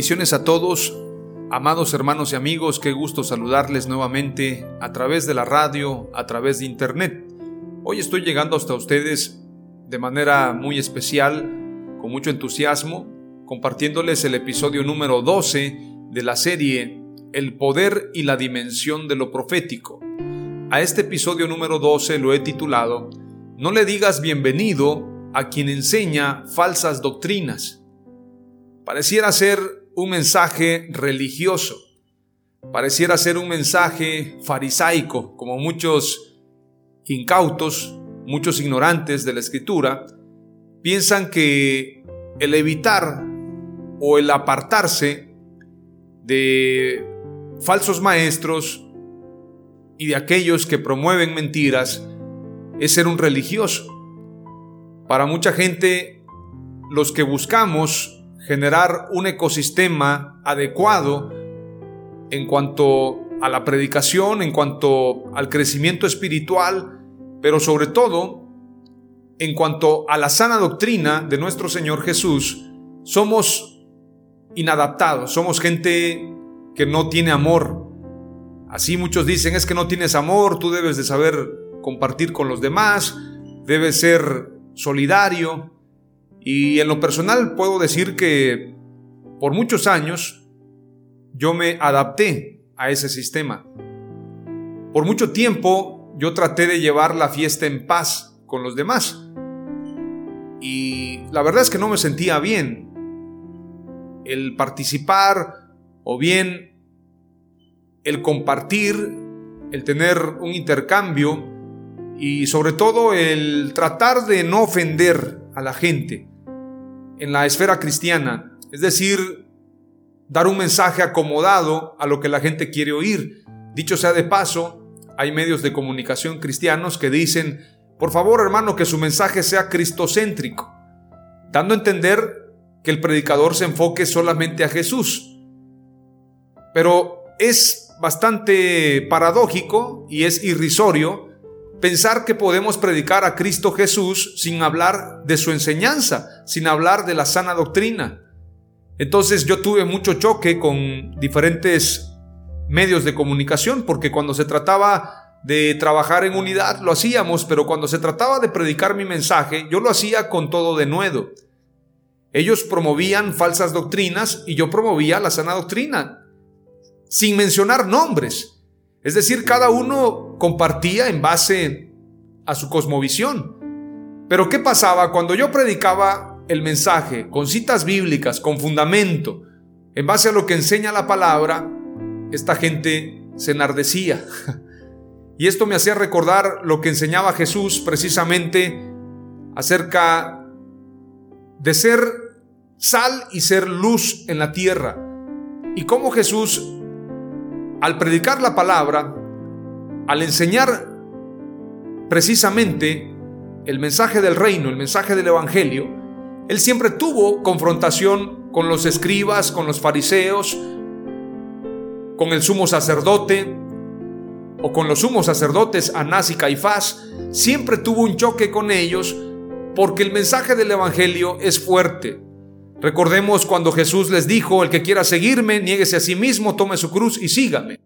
Bendiciones a todos, amados hermanos y amigos, qué gusto saludarles nuevamente a través de la radio, a través de internet. Hoy estoy llegando hasta ustedes de manera muy especial, con mucho entusiasmo, compartiéndoles el episodio número 12 de la serie El poder y la dimensión de lo profético. A este episodio número 12 lo he titulado No le digas bienvenido a quien enseña falsas doctrinas. Pareciera ser un mensaje religioso, pareciera ser un mensaje farisaico, como muchos incautos, muchos ignorantes de la escritura, piensan que el evitar o el apartarse de falsos maestros y de aquellos que promueven mentiras es ser un religioso. Para mucha gente, los que buscamos generar un ecosistema adecuado en cuanto a la predicación, en cuanto al crecimiento espiritual, pero sobre todo en cuanto a la sana doctrina de nuestro Señor Jesús, somos inadaptados, somos gente que no tiene amor. Así muchos dicen, es que no tienes amor, tú debes de saber compartir con los demás, debes ser solidario, y en lo personal puedo decir que por muchos años yo me adapté a ese sistema. Por mucho tiempo yo traté de llevar la fiesta en paz con los demás. Y la verdad es que no me sentía bien. El participar o bien el compartir, el tener un intercambio y sobre todo el tratar de no ofender a la gente en la esfera cristiana, es decir, dar un mensaje acomodado a lo que la gente quiere oír. Dicho sea de paso, hay medios de comunicación cristianos que dicen, por favor hermano, que su mensaje sea cristocéntrico, dando a entender que el predicador se enfoque solamente a Jesús. Pero es bastante paradójico y es irrisorio pensar que podemos predicar a Cristo Jesús sin hablar de su enseñanza, sin hablar de la sana doctrina. Entonces yo tuve mucho choque con diferentes medios de comunicación, porque cuando se trataba de trabajar en unidad lo hacíamos, pero cuando se trataba de predicar mi mensaje, yo lo hacía con todo de nuevo. Ellos promovían falsas doctrinas y yo promovía la sana doctrina, sin mencionar nombres. Es decir, cada uno compartía en base a su cosmovisión. Pero ¿qué pasaba cuando yo predicaba el mensaje con citas bíblicas, con fundamento, en base a lo que enseña la palabra? Esta gente se enardecía. Y esto me hacía recordar lo que enseñaba Jesús precisamente acerca de ser sal y ser luz en la tierra. Y cómo Jesús al predicar la palabra, al enseñar precisamente el mensaje del reino, el mensaje del Evangelio, él siempre tuvo confrontación con los escribas, con los fariseos, con el sumo sacerdote o con los sumos sacerdotes Anás y Caifás, siempre tuvo un choque con ellos porque el mensaje del Evangelio es fuerte. Recordemos cuando Jesús les dijo, el que quiera seguirme, niéguese a sí mismo, tome su cruz y sígame.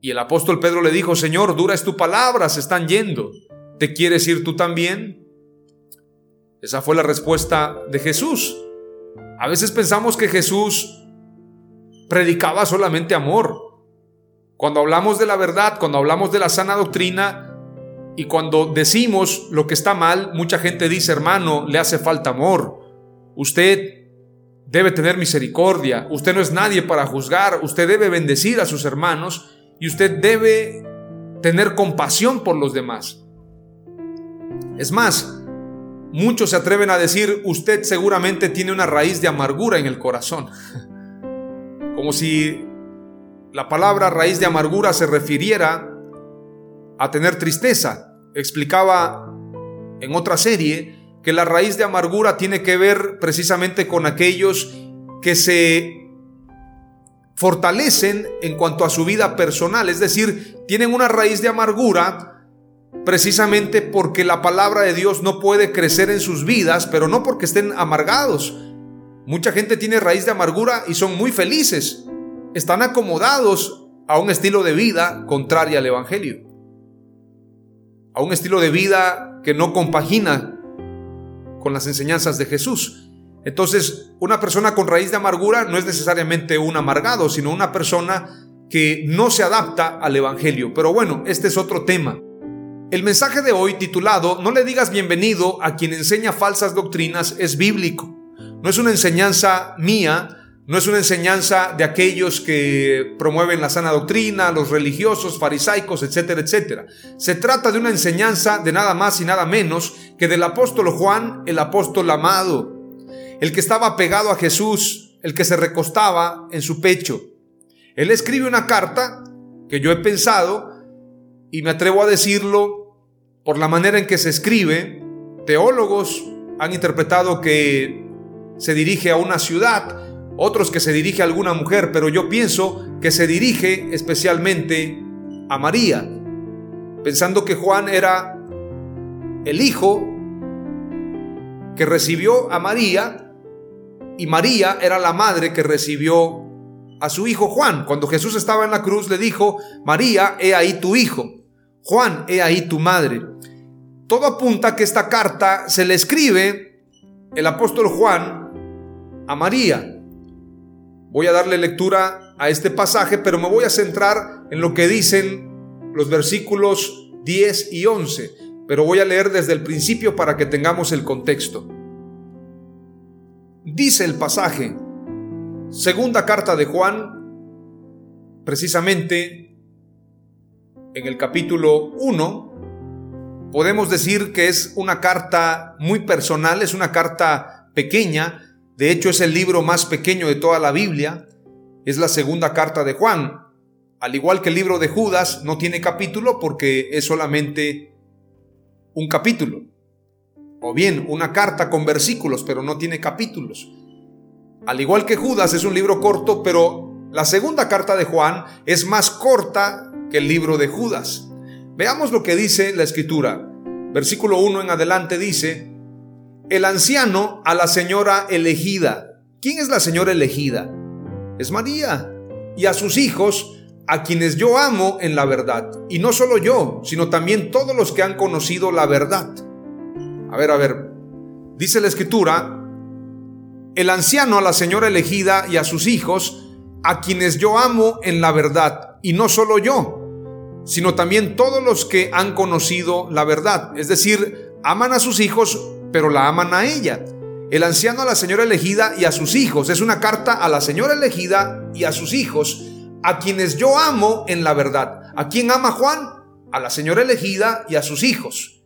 Y el apóstol Pedro le dijo, Señor, dura es tu palabra, se están yendo. ¿Te quieres ir tú también? Esa fue la respuesta de Jesús. A veces pensamos que Jesús predicaba solamente amor. Cuando hablamos de la verdad, cuando hablamos de la sana doctrina y cuando decimos lo que está mal, mucha gente dice, hermano, le hace falta amor. Usted debe tener misericordia, usted no es nadie para juzgar, usted debe bendecir a sus hermanos y usted debe tener compasión por los demás. Es más, muchos se atreven a decir, usted seguramente tiene una raíz de amargura en el corazón. Como si la palabra raíz de amargura se refiriera a tener tristeza. Explicaba en otra serie que la raíz de amargura tiene que ver precisamente con aquellos que se fortalecen en cuanto a su vida personal, es decir, tienen una raíz de amargura precisamente porque la palabra de Dios no puede crecer en sus vidas, pero no porque estén amargados. Mucha gente tiene raíz de amargura y son muy felices, están acomodados a un estilo de vida contrario al Evangelio, a un estilo de vida que no compagina con las enseñanzas de Jesús. Entonces, una persona con raíz de amargura no es necesariamente un amargado, sino una persona que no se adapta al Evangelio. Pero bueno, este es otro tema. El mensaje de hoy titulado No le digas bienvenido a quien enseña falsas doctrinas es bíblico. No es una enseñanza mía, no es una enseñanza de aquellos que promueven la sana doctrina, los religiosos, farisaicos, etcétera, etcétera. Se trata de una enseñanza de nada más y nada menos que del apóstol Juan, el apóstol amado, el que estaba pegado a Jesús, el que se recostaba en su pecho. Él escribe una carta que yo he pensado y me atrevo a decirlo por la manera en que se escribe. Teólogos han interpretado que se dirige a una ciudad, otros que se dirige a alguna mujer, pero yo pienso que se dirige especialmente a María, pensando que Juan era el hijo que recibió a María y María era la madre que recibió a su hijo Juan. Cuando Jesús estaba en la cruz le dijo, María, he ahí tu hijo, Juan, he ahí tu madre. Todo apunta que esta carta se le escribe el apóstol Juan a María. Voy a darle lectura a este pasaje, pero me voy a centrar en lo que dicen los versículos 10 y 11, pero voy a leer desde el principio para que tengamos el contexto. Dice el pasaje, segunda carta de Juan, precisamente en el capítulo 1, podemos decir que es una carta muy personal, es una carta pequeña, de hecho, es el libro más pequeño de toda la Biblia. Es la segunda carta de Juan. Al igual que el libro de Judas, no tiene capítulo porque es solamente un capítulo. O bien, una carta con versículos, pero no tiene capítulos. Al igual que Judas, es un libro corto, pero la segunda carta de Juan es más corta que el libro de Judas. Veamos lo que dice la escritura. Versículo 1 en adelante dice, el anciano a la señora elegida. ¿Quién es la señora elegida? Es María. Y a sus hijos, a quienes yo amo en la verdad. Y no solo yo, sino también todos los que han conocido la verdad. A ver, a ver. Dice la escritura, el anciano a la señora elegida y a sus hijos, a quienes yo amo en la verdad. Y no solo yo, sino también todos los que han conocido la verdad. Es decir, aman a sus hijos pero la aman a ella. El anciano a la señora elegida y a sus hijos. Es una carta a la señora elegida y a sus hijos, a quienes yo amo en la verdad. ¿A quién ama Juan? A la señora elegida y a sus hijos.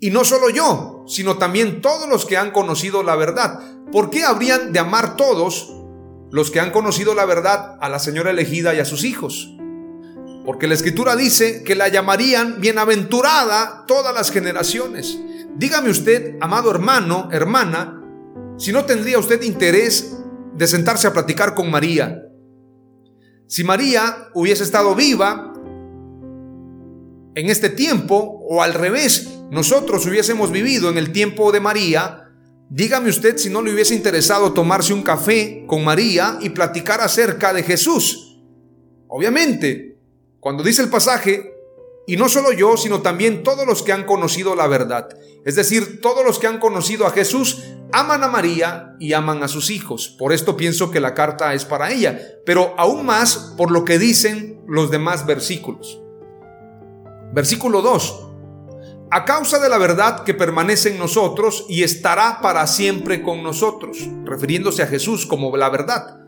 Y no solo yo, sino también todos los que han conocido la verdad. ¿Por qué habrían de amar todos los que han conocido la verdad a la señora elegida y a sus hijos? Porque la escritura dice que la llamarían bienaventurada todas las generaciones. Dígame usted, amado hermano, hermana, si no tendría usted interés de sentarse a platicar con María. Si María hubiese estado viva en este tiempo, o al revés, nosotros hubiésemos vivido en el tiempo de María, Dígame usted si no le hubiese interesado tomarse un café con María y platicar acerca de Jesús. Obviamente, cuando dice el pasaje, y no solo yo, sino también todos los que han conocido la verdad. Es decir, todos los que han conocido a Jesús aman a María y aman a sus hijos. Por esto pienso que la carta es para ella, pero aún más por lo que dicen los demás versículos. Versículo 2. A causa de la verdad que permanece en nosotros y estará para siempre con nosotros, refiriéndose a Jesús como la verdad.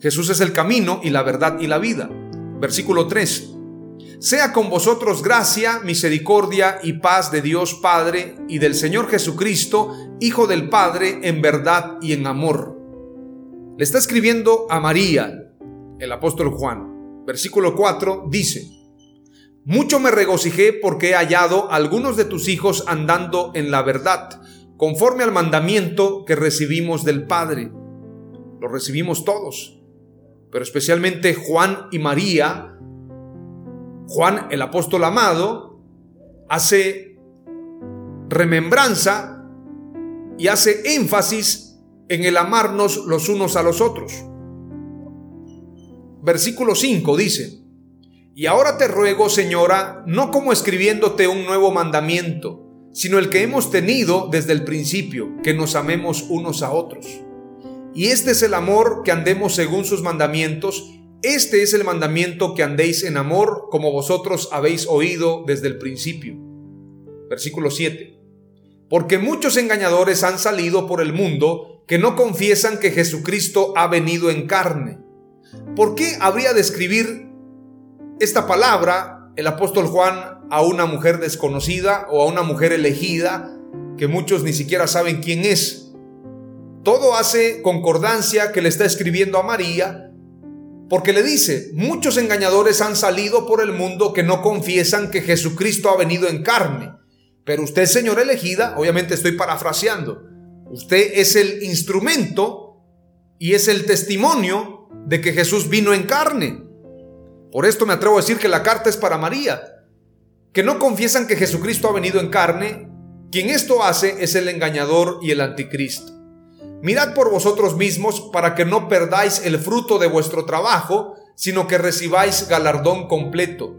Jesús es el camino y la verdad y la vida. Versículo 3 sea con vosotros gracia, misericordia y paz de Dios Padre y del Señor Jesucristo, Hijo del Padre, en verdad y en amor. Le está escribiendo a María, el apóstol Juan. Versículo 4 dice, Mucho me regocijé porque he hallado algunos de tus hijos andando en la verdad, conforme al mandamiento que recibimos del Padre. Lo recibimos todos, pero especialmente Juan y María Juan, el apóstol amado, hace remembranza y hace énfasis en el amarnos los unos a los otros. Versículo 5 dice, y ahora te ruego, Señora, no como escribiéndote un nuevo mandamiento, sino el que hemos tenido desde el principio, que nos amemos unos a otros. Y este es el amor, que andemos según sus mandamientos, este es el mandamiento que andéis en amor como vosotros habéis oído desde el principio. Versículo 7. Porque muchos engañadores han salido por el mundo que no confiesan que Jesucristo ha venido en carne. ¿Por qué habría de escribir esta palabra el apóstol Juan a una mujer desconocida o a una mujer elegida que muchos ni siquiera saben quién es? Todo hace concordancia que le está escribiendo a María porque le dice, muchos engañadores han salido por el mundo que no confiesan que Jesucristo ha venido en carne. Pero usted, señora elegida, obviamente estoy parafraseando, usted es el instrumento y es el testimonio de que Jesús vino en carne. Por esto me atrevo a decir que la carta es para María, que no confiesan que Jesucristo ha venido en carne. Quien esto hace es el engañador y el anticristo. Mirad por vosotros mismos para que no perdáis el fruto de vuestro trabajo, sino que recibáis galardón completo.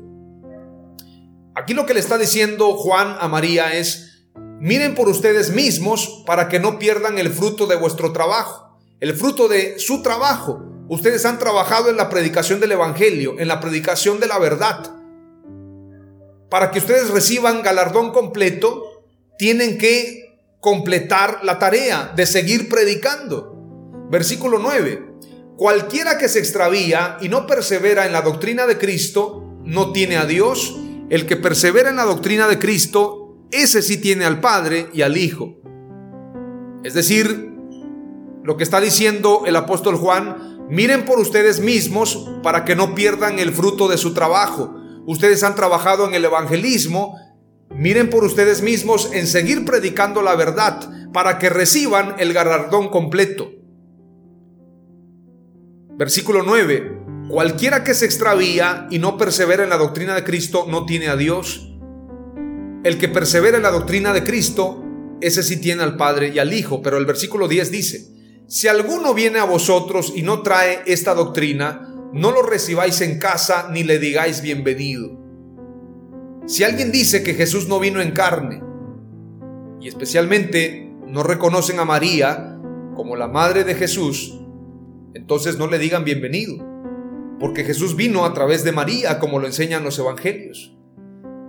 Aquí lo que le está diciendo Juan a María es, miren por ustedes mismos para que no pierdan el fruto de vuestro trabajo, el fruto de su trabajo. Ustedes han trabajado en la predicación del Evangelio, en la predicación de la verdad. Para que ustedes reciban galardón completo, tienen que completar la tarea de seguir predicando. Versículo 9. Cualquiera que se extravía y no persevera en la doctrina de Cristo, no tiene a Dios. El que persevera en la doctrina de Cristo, ese sí tiene al Padre y al Hijo. Es decir, lo que está diciendo el apóstol Juan, miren por ustedes mismos para que no pierdan el fruto de su trabajo. Ustedes han trabajado en el evangelismo, Miren por ustedes mismos en seguir predicando la verdad para que reciban el galardón completo. Versículo 9. Cualquiera que se extravía y no persevera en la doctrina de Cristo no tiene a Dios. El que persevera en la doctrina de Cristo, ese sí tiene al Padre y al Hijo. Pero el versículo 10 dice, si alguno viene a vosotros y no trae esta doctrina, no lo recibáis en casa ni le digáis bienvenido si alguien dice que Jesús no vino en carne, y especialmente no reconocen a María como la madre de Jesús, entonces no le digan bienvenido, porque Jesús vino a través de María, como lo enseñan los evangelios.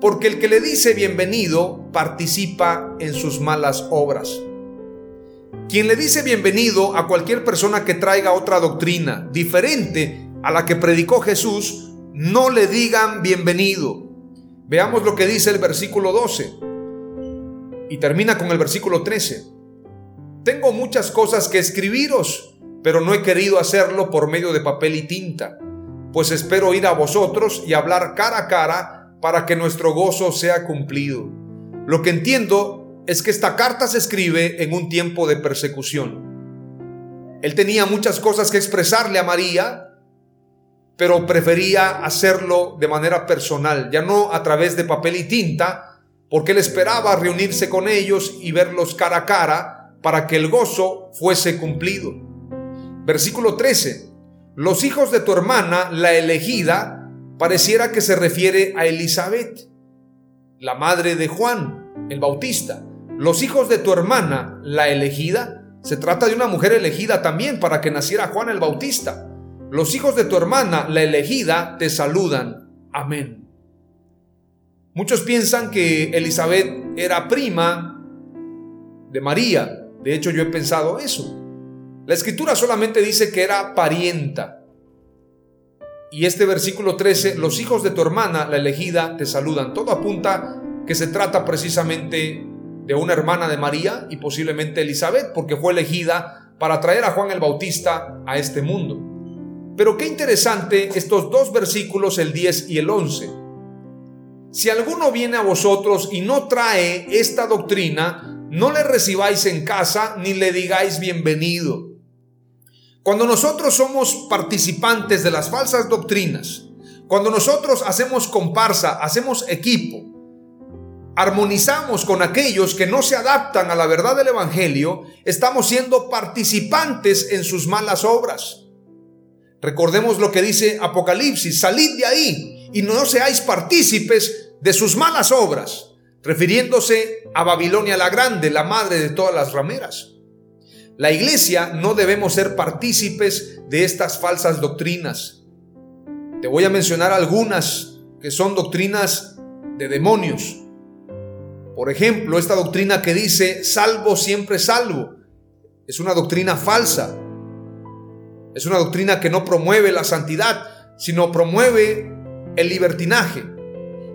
Porque el que le dice bienvenido participa en sus malas obras. Quien le dice bienvenido a cualquier persona que traiga otra doctrina diferente a la que predicó Jesús, no le digan bienvenido, Veamos lo que dice el versículo 12 y termina con el versículo 13. Tengo muchas cosas que escribiros, pero no he querido hacerlo por medio de papel y tinta, pues espero ir a vosotros y hablar cara a cara para que nuestro gozo sea cumplido. Lo que entiendo es que esta carta se escribe en un tiempo de persecución. Él tenía muchas cosas que expresarle a María, pero prefería hacerlo de manera personal, ya no a través de papel y tinta, porque él esperaba reunirse con ellos y verlos cara a cara para que el gozo fuese cumplido. Versículo 13. Los hijos de tu hermana, la elegida, pareciera que se refiere a Elizabeth, la madre de Juan, el Bautista. Los hijos de tu hermana, la elegida, se trata de una mujer elegida también para que naciera Juan el Bautista. Los hijos de tu hermana, la elegida, te saludan. Amén. Muchos piensan que Elizabeth era prima de María. De hecho, yo he pensado eso. La escritura solamente dice que era parienta. Y este versículo 13, los hijos de tu hermana, la elegida, te saludan. Todo apunta que se trata precisamente de una hermana de María y posiblemente Elizabeth, porque fue elegida para traer a Juan el Bautista a este mundo. Pero qué interesante estos dos versículos, el 10 y el 11. Si alguno viene a vosotros y no trae esta doctrina, no le recibáis en casa ni le digáis bienvenido. Cuando nosotros somos participantes de las falsas doctrinas, cuando nosotros hacemos comparsa, hacemos equipo, armonizamos con aquellos que no se adaptan a la verdad del Evangelio, estamos siendo participantes en sus malas obras. Recordemos lo que dice Apocalipsis, salid de ahí y no seáis partícipes de sus malas obras, refiriéndose a Babilonia la Grande, la madre de todas las rameras. La iglesia no debemos ser partícipes de estas falsas doctrinas. Te voy a mencionar algunas que son doctrinas de demonios. Por ejemplo, esta doctrina que dice salvo siempre salvo es una doctrina falsa. Es una doctrina que no promueve la santidad, sino promueve el libertinaje.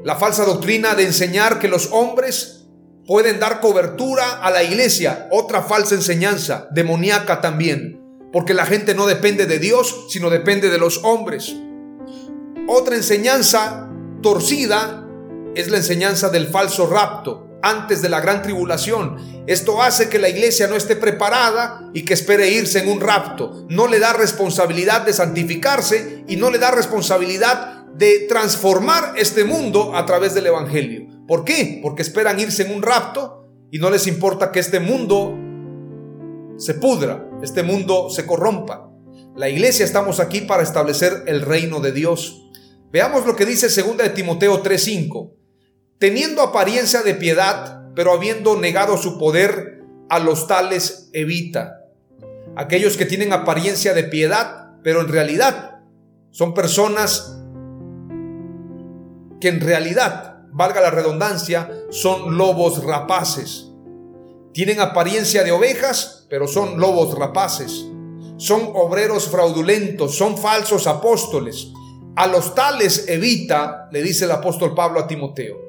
La falsa doctrina de enseñar que los hombres pueden dar cobertura a la iglesia. Otra falsa enseñanza, demoníaca también. Porque la gente no depende de Dios, sino depende de los hombres. Otra enseñanza torcida es la enseñanza del falso rapto antes de la gran tribulación. Esto hace que la iglesia no esté preparada y que espere irse en un rapto. No le da responsabilidad de santificarse y no le da responsabilidad de transformar este mundo a través del Evangelio. ¿Por qué? Porque esperan irse en un rapto y no les importa que este mundo se pudra, este mundo se corrompa. La iglesia estamos aquí para establecer el reino de Dios. Veamos lo que dice 2 de Timoteo 3:5 teniendo apariencia de piedad, pero habiendo negado su poder, a los tales evita. Aquellos que tienen apariencia de piedad, pero en realidad son personas que en realidad, valga la redundancia, son lobos rapaces. Tienen apariencia de ovejas, pero son lobos rapaces. Son obreros fraudulentos, son falsos apóstoles. A los tales evita, le dice el apóstol Pablo a Timoteo.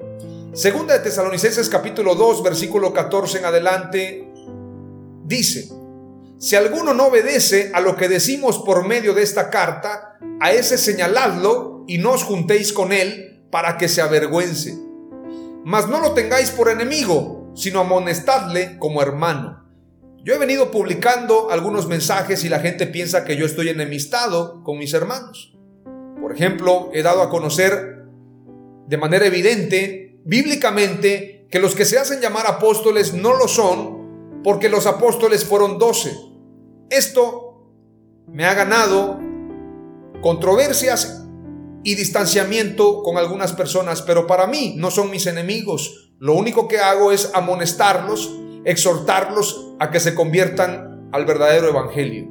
Segunda de Tesalonicenses capítulo 2 versículo 14 en adelante dice, si alguno no obedece a lo que decimos por medio de esta carta, a ese señaladlo y no os juntéis con él para que se avergüence. Mas no lo tengáis por enemigo, sino amonestadle como hermano. Yo he venido publicando algunos mensajes y la gente piensa que yo estoy enemistado con mis hermanos. Por ejemplo, he dado a conocer de manera evidente bíblicamente que los que se hacen llamar apóstoles no lo son porque los apóstoles fueron doce. Esto me ha ganado controversias y distanciamiento con algunas personas, pero para mí no son mis enemigos. Lo único que hago es amonestarlos, exhortarlos a que se conviertan al verdadero evangelio.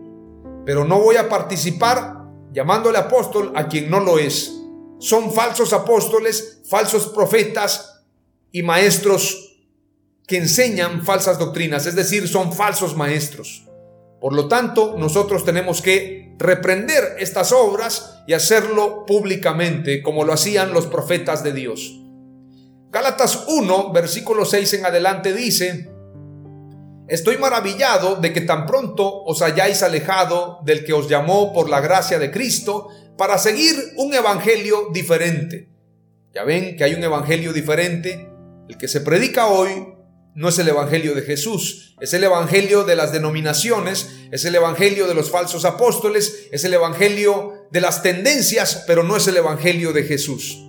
Pero no voy a participar llamándole apóstol a quien no lo es son falsos apóstoles, falsos profetas y maestros que enseñan falsas doctrinas, es decir, son falsos maestros. Por lo tanto, nosotros tenemos que reprender estas obras y hacerlo públicamente, como lo hacían los profetas de Dios. Gálatas 1, versículo 6 en adelante dice, Estoy maravillado de que tan pronto os hayáis alejado del que os llamó por la gracia de Cristo para seguir un evangelio diferente. Ya ven que hay un evangelio diferente. El que se predica hoy no es el evangelio de Jesús, es el evangelio de las denominaciones, es el evangelio de los falsos apóstoles, es el evangelio de las tendencias, pero no es el evangelio de Jesús.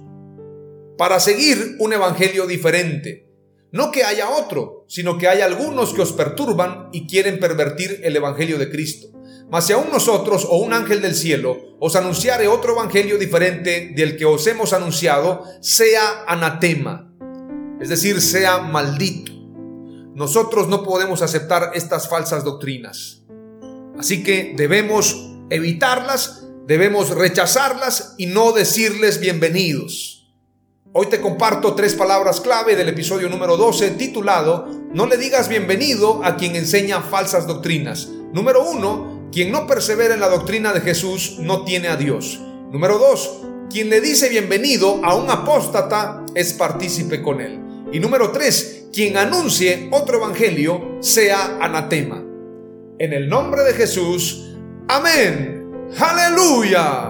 Para seguir un evangelio diferente, no que haya otro, sino que hay algunos que os perturban y quieren pervertir el Evangelio de Cristo. Mas si aún nosotros o un ángel del cielo os anunciare otro Evangelio diferente del que os hemos anunciado, sea anatema, es decir, sea maldito. Nosotros no podemos aceptar estas falsas doctrinas. Así que debemos evitarlas, debemos rechazarlas y no decirles bienvenidos. Hoy te comparto tres palabras clave del episodio número 12 titulado No le digas bienvenido a quien enseña falsas doctrinas. Número uno, quien no persevera en la doctrina de Jesús no tiene a Dios. Número dos, quien le dice bienvenido a un apóstata es partícipe con él. Y número tres, quien anuncie otro evangelio sea anatema. En el nombre de Jesús, amén. Aleluya.